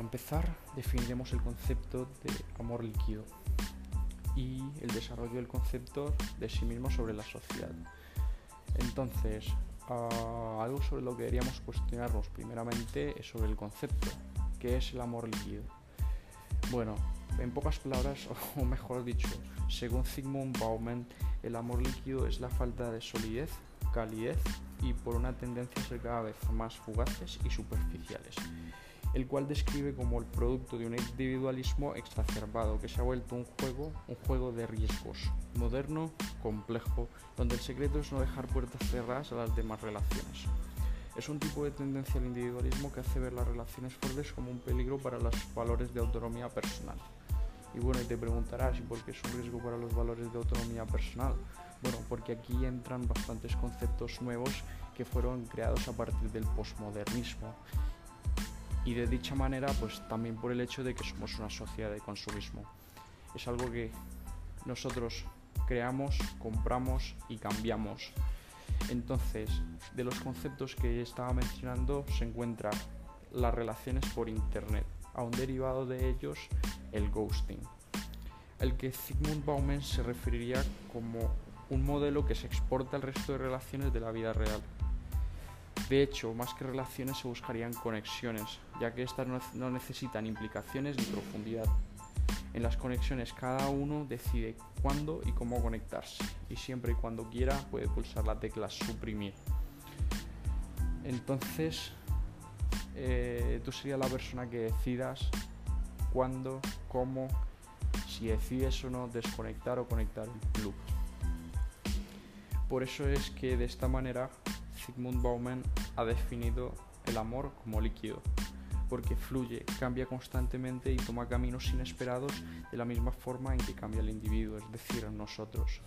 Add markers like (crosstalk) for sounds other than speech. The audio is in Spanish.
empezar, definiremos el concepto de amor líquido y el desarrollo del concepto de sí mismo sobre la sociedad. Entonces, uh, algo sobre lo que deberíamos cuestionarnos primeramente es sobre el concepto, ¿qué es el amor líquido? Bueno, en pocas palabras, (laughs) o mejor dicho, según Zygmunt Bauman, el amor líquido es la falta de solidez, calidez y por una tendencia a ser cada vez más fugaces y superficiales el cual describe como el producto de un individualismo exacerbado que se ha vuelto un juego, un juego de riesgos, moderno, complejo, donde el secreto es no dejar puertas cerradas a las demás relaciones. Es un tipo de tendencia al individualismo que hace ver las relaciones fuertes como un peligro para los valores de autonomía personal. Y bueno, y te preguntarás, ¿y por qué es un riesgo para los valores de autonomía personal? Bueno, porque aquí entran bastantes conceptos nuevos que fueron creados a partir del posmodernismo y de dicha manera pues también por el hecho de que somos una sociedad de consumismo. Es algo que nosotros creamos, compramos y cambiamos. Entonces, de los conceptos que estaba mencionando se encuentran las relaciones por internet, a un derivado de ellos el ghosting, el que Zygmunt Bauman se referiría como un modelo que se exporta al resto de relaciones de la vida real. De hecho, más que relaciones se buscarían conexiones, ya que estas no necesitan implicaciones ni profundidad. En las conexiones cada uno decide cuándo y cómo conectarse, y siempre y cuando quiera puede pulsar la tecla suprimir. Entonces, eh, tú serías la persona que decidas cuándo, cómo, si decides o no desconectar o conectar el loop. Por eso es que de esta manera Sigmund Bauman ha definido el amor como líquido, porque fluye, cambia constantemente y toma caminos inesperados de la misma forma en que cambia el individuo, es decir, nosotros.